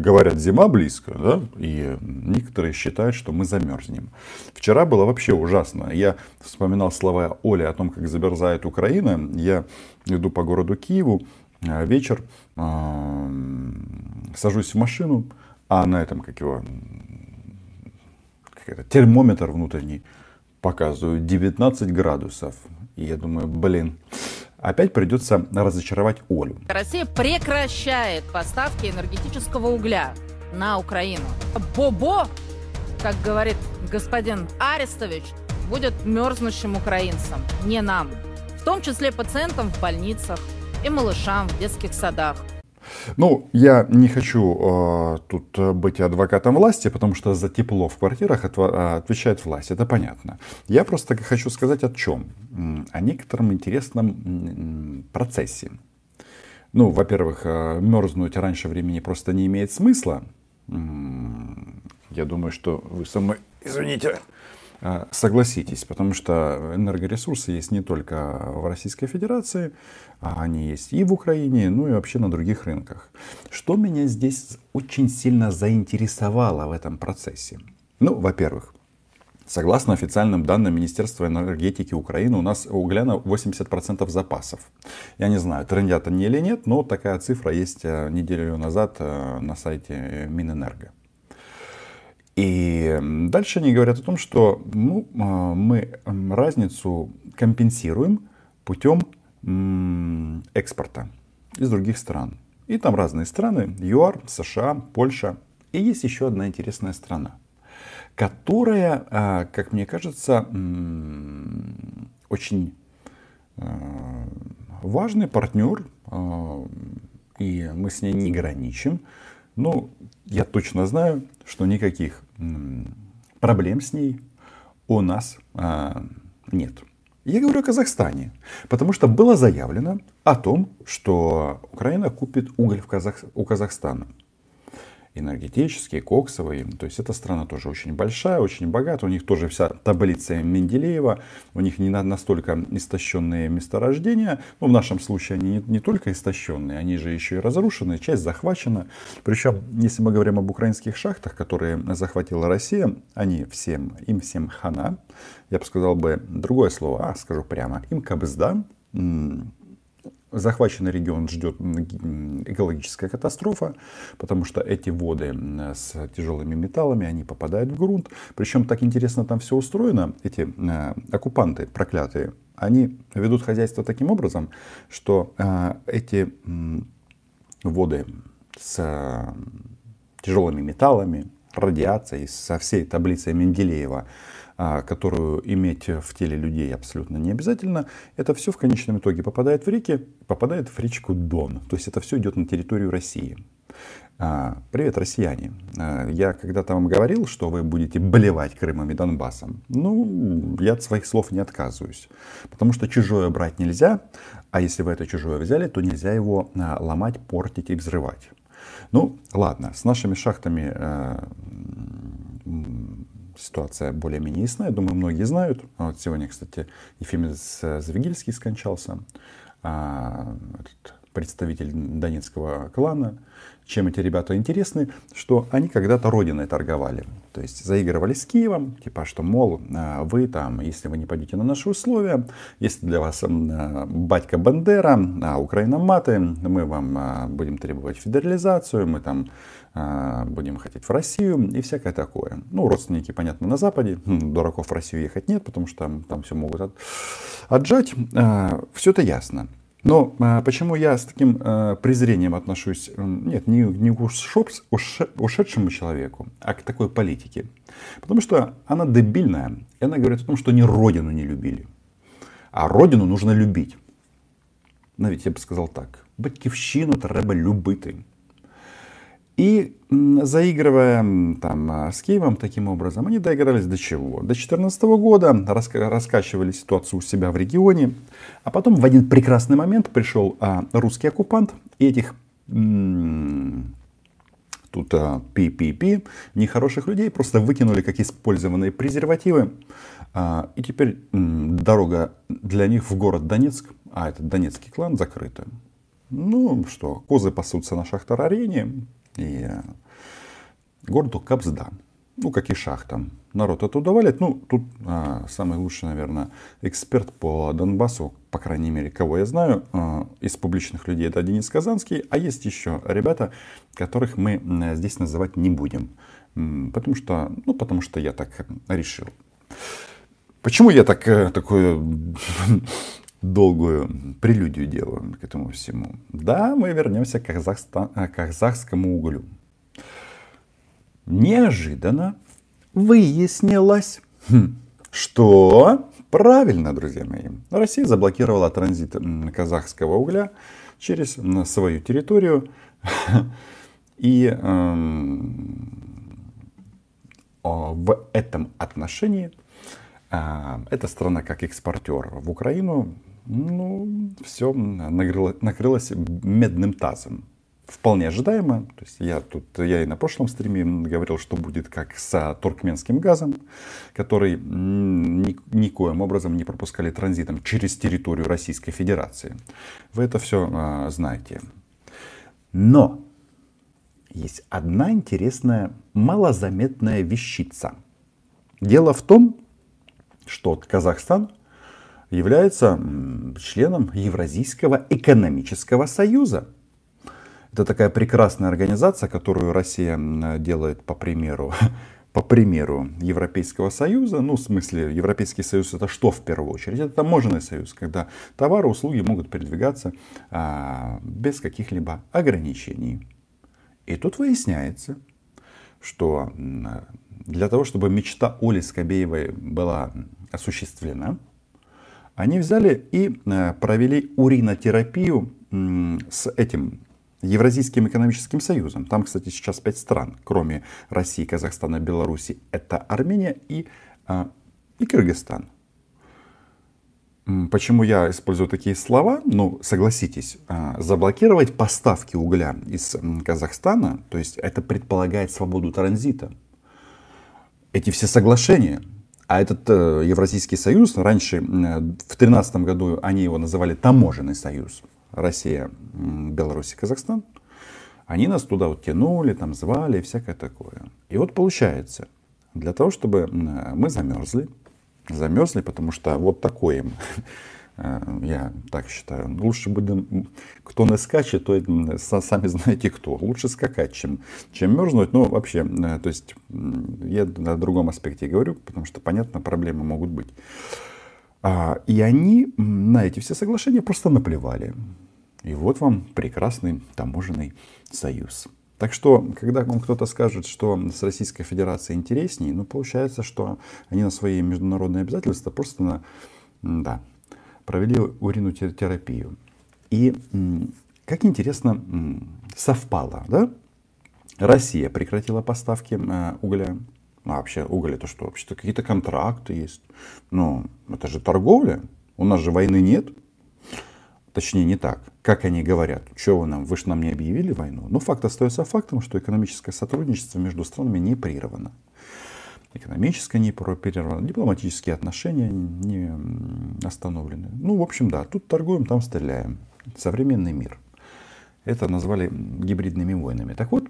говорят, зима близко, да, и некоторые считают, что мы замерзнем. Вчера было вообще ужасно. Я вспоминал слова Оли о том, как замерзает Украина. Я иду по городу Киеву, а, вечер, а, сажусь в машину, а на этом, как его, как это, термометр внутренний показывает 19 градусов. И я думаю, блин, опять придется разочаровать Олю. Россия прекращает поставки энергетического угля на Украину. Бобо, как говорит господин Арестович, будет мерзнущим украинцам, не нам. В том числе пациентам в больницах и малышам в детских садах. Ну, я не хочу э, тут быть адвокатом власти, потому что за тепло в квартирах от, э, отвечает власть, это понятно. Я просто хочу сказать о чем? О некотором интересном процессе. Ну, во-первых, э, мерзнуть раньше времени просто не имеет смысла. Я думаю, что вы со мной, извините, согласитесь, потому что энергоресурсы есть не только в Российской Федерации, а они есть и в Украине, ну и вообще на других рынках. Что меня здесь очень сильно заинтересовало в этом процессе? Ну, во-первых, Согласно официальным данным Министерства энергетики Украины, у нас угля на 80% запасов. Я не знаю, трендят они или нет, но такая цифра есть э, неделю назад э, на сайте Минэнерго. И дальше они говорят о том, что ну, э, мы разницу компенсируем путем экспорта из других стран. И там разные страны, ЮАР, США, Польша. И есть еще одна интересная страна, которая, а, как мне кажется, очень а, важный партнер, а, и мы с ней не граничим. Но я точно знаю, что никаких проблем с ней у нас нет. Я говорю о Казахстане, потому что было заявлено о том, что Украина купит уголь в Казах... у Казахстана энергетические, коксовые. То есть эта страна тоже очень большая, очень богата. У них тоже вся таблица Менделеева. У них не настолько истощенные месторождения. Но в нашем случае они не, не только истощенные, они же еще и разрушены. Часть захвачена. Причем, если мы говорим об украинских шахтах, которые захватила Россия, они всем, им всем хана. Я бы сказал бы другое слово, а скажу прямо, им кабызда захваченный регион ждет экологическая катастрофа, потому что эти воды с тяжелыми металлами, они попадают в грунт. Причем так интересно там все устроено. Эти э, оккупанты проклятые, они ведут хозяйство таким образом, что э, эти воды с тяжелыми металлами, радиацией, со всей таблицей Менделеева, которую иметь в теле людей абсолютно не обязательно, это все в конечном итоге попадает в реки, попадает в речку Дон. То есть это все идет на территорию России. А, привет, россияне. А, я когда-то вам говорил, что вы будете болевать Крымом и Донбассом. Ну, я от своих слов не отказываюсь. Потому что чужое брать нельзя, а если вы это чужое взяли, то нельзя его ломать, портить и взрывать. Ну, ладно, с нашими шахтами ситуация более-менее ясна. Я думаю, многие знают. Вот сегодня, кстати, Ефимец Завигильский скончался. А, этот представитель донецкого клана. Чем эти ребята интересны? Что они когда-то родиной торговали. То есть заигрывали с Киевом, типа что, мол, а, вы там, если вы не пойдете на наши условия, если для вас а, батька Бандера, а Украина маты, мы вам будем требовать федерализацию, мы там будем хотеть в Россию и всякое такое. Ну, родственники, понятно, на Западе, дураков в Россию ехать нет, потому что там, там все могут от, отжать. Все это ясно. Но а, почему я с таким а, презрением отношусь, нет, не, не к ушоп, уше, ушедшему человеку, а к такой политике? Потому что она дебильная, и она говорит о том, что они родину не любили. А родину нужно любить. Навіть я бы сказал так, батьківщину треба любити. И заигрывая там а, с Киевом таким образом, они доигрались до чего? До 2014 года, раскачивали ситуацию у себя в регионе, а потом в один прекрасный момент пришел а, русский оккупант, и этих тут а, пи-пи-пи, нехороших людей просто выкинули как использованные презервативы. А, и теперь м, дорога для них в город Донецк, а этот донецкий клан закрыта. Ну что, козы пасутся на шахтар-арене, и городу Капсда. Ну, как и шахта. Народ оттуда валит. Ну, тут а, самый лучший, наверное, эксперт по Донбассу, по крайней мере, кого я знаю, а, из публичных людей, это Денис Казанский. А есть еще ребята, которых мы здесь называть не будем. Потому что, ну, потому что я так решил. Почему я так, э, такую долгую прелюдию делаю к этому всему? Да, мы вернемся к, Казахстан, э, казахскому углю. Неожиданно выяснилось, хм, что правильно, друзья мои, Россия заблокировала транзит казахского угля через свою территорию. И эм, в этом отношении а, эта страна как экспортер в Украину, ну, все накрыло, накрылось медным тазом. Вполне ожидаемо. То есть я тут, я и на прошлом стриме говорил, что будет как с туркменским газом, который ни, никоим образом не пропускали транзитом через территорию Российской Федерации. Вы это все а, знаете. Но есть одна интересная, малозаметная вещица. Дело в том, что Казахстан является членом Евразийского экономического союза. Это такая прекрасная организация, которую Россия делает по примеру, по примеру Европейского Союза. Ну, в смысле, Европейский Союз это что в первую очередь? Это таможенный союз, когда товары, услуги могут передвигаться а, без каких-либо ограничений. И тут выясняется, что для того, чтобы мечта Оли Скобеевой была осуществлена, они взяли и э, провели уринотерапию с этим Евразийским экономическим союзом. Там, кстати, сейчас пять стран, кроме России, Казахстана, Беларуси. Это Армения и, а, и Кыргызстан. Почему я использую такие слова? Ну, согласитесь, а, заблокировать поставки угля из Казахстана, то есть это предполагает свободу транзита. Эти все соглашения, а этот э, Евразийский союз, раньше, в 2013 году они его называли таможенный союз, Россия, Беларусь и Казахстан, они нас туда вот тянули, там звали и всякое такое. И вот получается, для того, чтобы мы замерзли, замерзли, потому что вот такое им я так считаю. Лучше будем, кто не скачет, то сами знаете кто. Лучше скакать, чем, чем мерзнуть. Ну, вообще, э, то есть, я на другом аспекте говорю, потому что, понятно, проблемы могут быть. А, и они на эти все соглашения просто наплевали. И вот вам прекрасный таможенный союз. Так что, когда вам кто-то скажет, что с Российской Федерацией интереснее, ну, получается, что они на свои международные обязательства просто на, да, провели уринотерапию. И как интересно совпало, да? Россия прекратила поставки э, угля. А вообще уголь это что? Вообще-то какие-то контракты есть. Но это же торговля. У нас же войны нет. Точнее, не так. Как они говорят, что вы нам, вы же нам не объявили войну. Но факт остается фактом, что экономическое сотрудничество между странами не прервано. Экономическое не прервано, дипломатические отношения не остановлены. Ну, в общем, да, тут торгуем, там стреляем. Современный мир. Это назвали гибридными войнами. Так вот,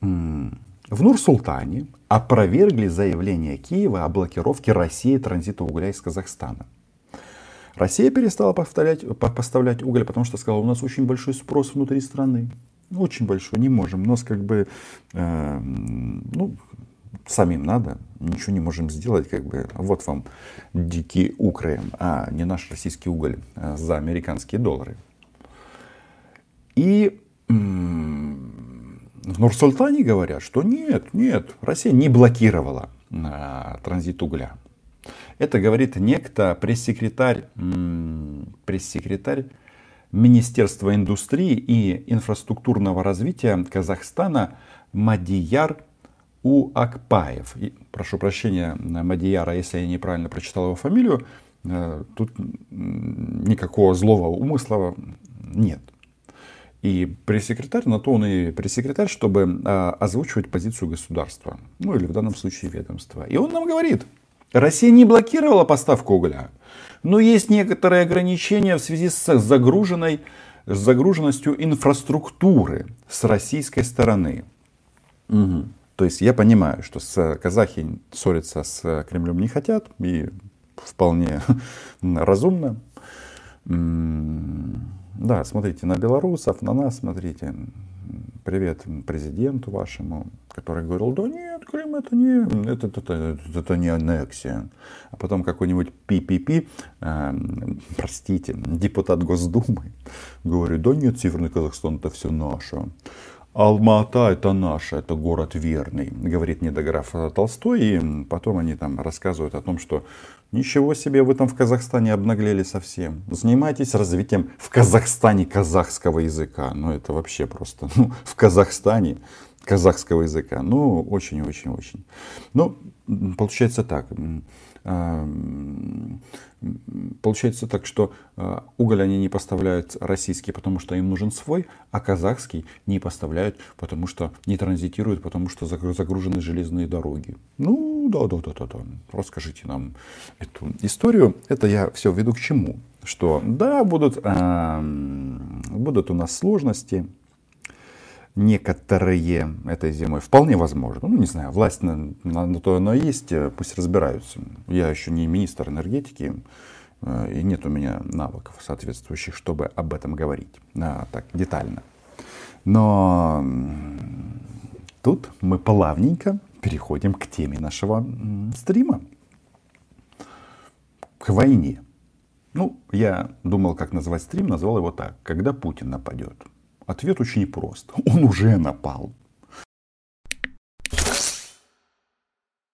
в Нур-Султане опровергли заявление Киева о блокировке России транзита угля из Казахстана. Россия перестала поставлять, поставлять уголь, потому что сказала, у нас очень большой спрос внутри страны. Очень большой, не можем. У нас как бы, э, ну, самим надо, ничего не можем сделать, как бы, вот вам дикий укроем, а не наш российский уголь а за американские доллары. И в Нур-Султане говорят, что нет, нет, Россия не блокировала а, транзит угля. Это говорит некто пресс-секретарь, пресс-секретарь Министерства индустрии и инфраструктурного развития Казахстана Мадияр Уакпаев. И, прошу прощения Мадияра, если я неправильно прочитал его фамилию. Э, тут никакого злого умысла нет. И пресс-секретарь, на то он и пресс-секретарь, чтобы а, озвучивать позицию государства. Ну или в данном случае ведомства. И он нам говорит, Россия не блокировала поставку угля, но есть некоторые ограничения в связи с загруженной, с загруженностью инфраструктуры с российской стороны. Угу. То есть я понимаю, что с казахи ссориться с Кремлем не хотят, и вполне разумно. Да, смотрите на белорусов, на нас, смотрите. Привет президенту вашему, который говорил, да нет, Крым это не, это, это, это, это не аннексия. А потом какой-нибудь пи-пи-пи, э, простите, депутат Госдумы, говорит, да нет, Северный Казахстан это все наше. Алма-Ата это наше, это город верный, говорит недограф Толстой. И потом они там рассказывают о том, что ничего себе, вы там в Казахстане обнаглели совсем. Занимайтесь развитием в Казахстане казахского языка. Ну это вообще просто, ну в Казахстане казахского языка. Ну очень-очень-очень. Ну получается так Получается так, что а, уголь они не поставляют российский, потому что им нужен свой, а казахский не поставляют, потому что не транзитируют, потому что загружены железные дороги. Ну, да, да, да, да, да. Расскажите нам эту историю. Это я все веду к чему? Что да, будут, э, будут у нас сложности, некоторые этой зимой. Вполне возможно. Ну, не знаю, власть на, на, на то оно есть, э, пусть разбираются. Я еще не министр энергетики, э, и нет у меня навыков соответствующих, чтобы об этом говорить а, так детально. Но тут мы плавненько переходим к теме нашего стрима. К войне. Ну, я думал, как назвать стрим, назвал его так. Когда Путин нападет. Ответ очень прост. Он уже напал.